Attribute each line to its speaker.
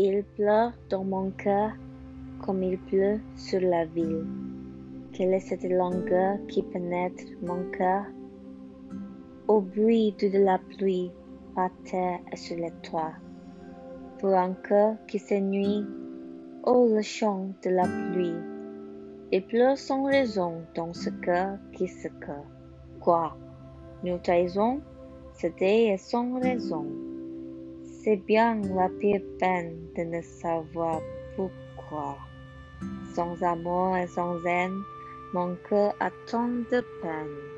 Speaker 1: Il pleure dans mon cœur comme il pleut sur la ville. Quelle est cette langueur qui pénètre mon cœur? Au bruit de la pluie par terre et sur les toits. Pour un cœur qui s'ennuie, oh le chant de la pluie. Il pleure sans raison dans ce cœur qui se cœur. Quoi? Nous trahison C'était sans raison. C'est bien la pire peine de ne savoir pourquoi. Sans amour et sans haine, mon cœur a tant de peine.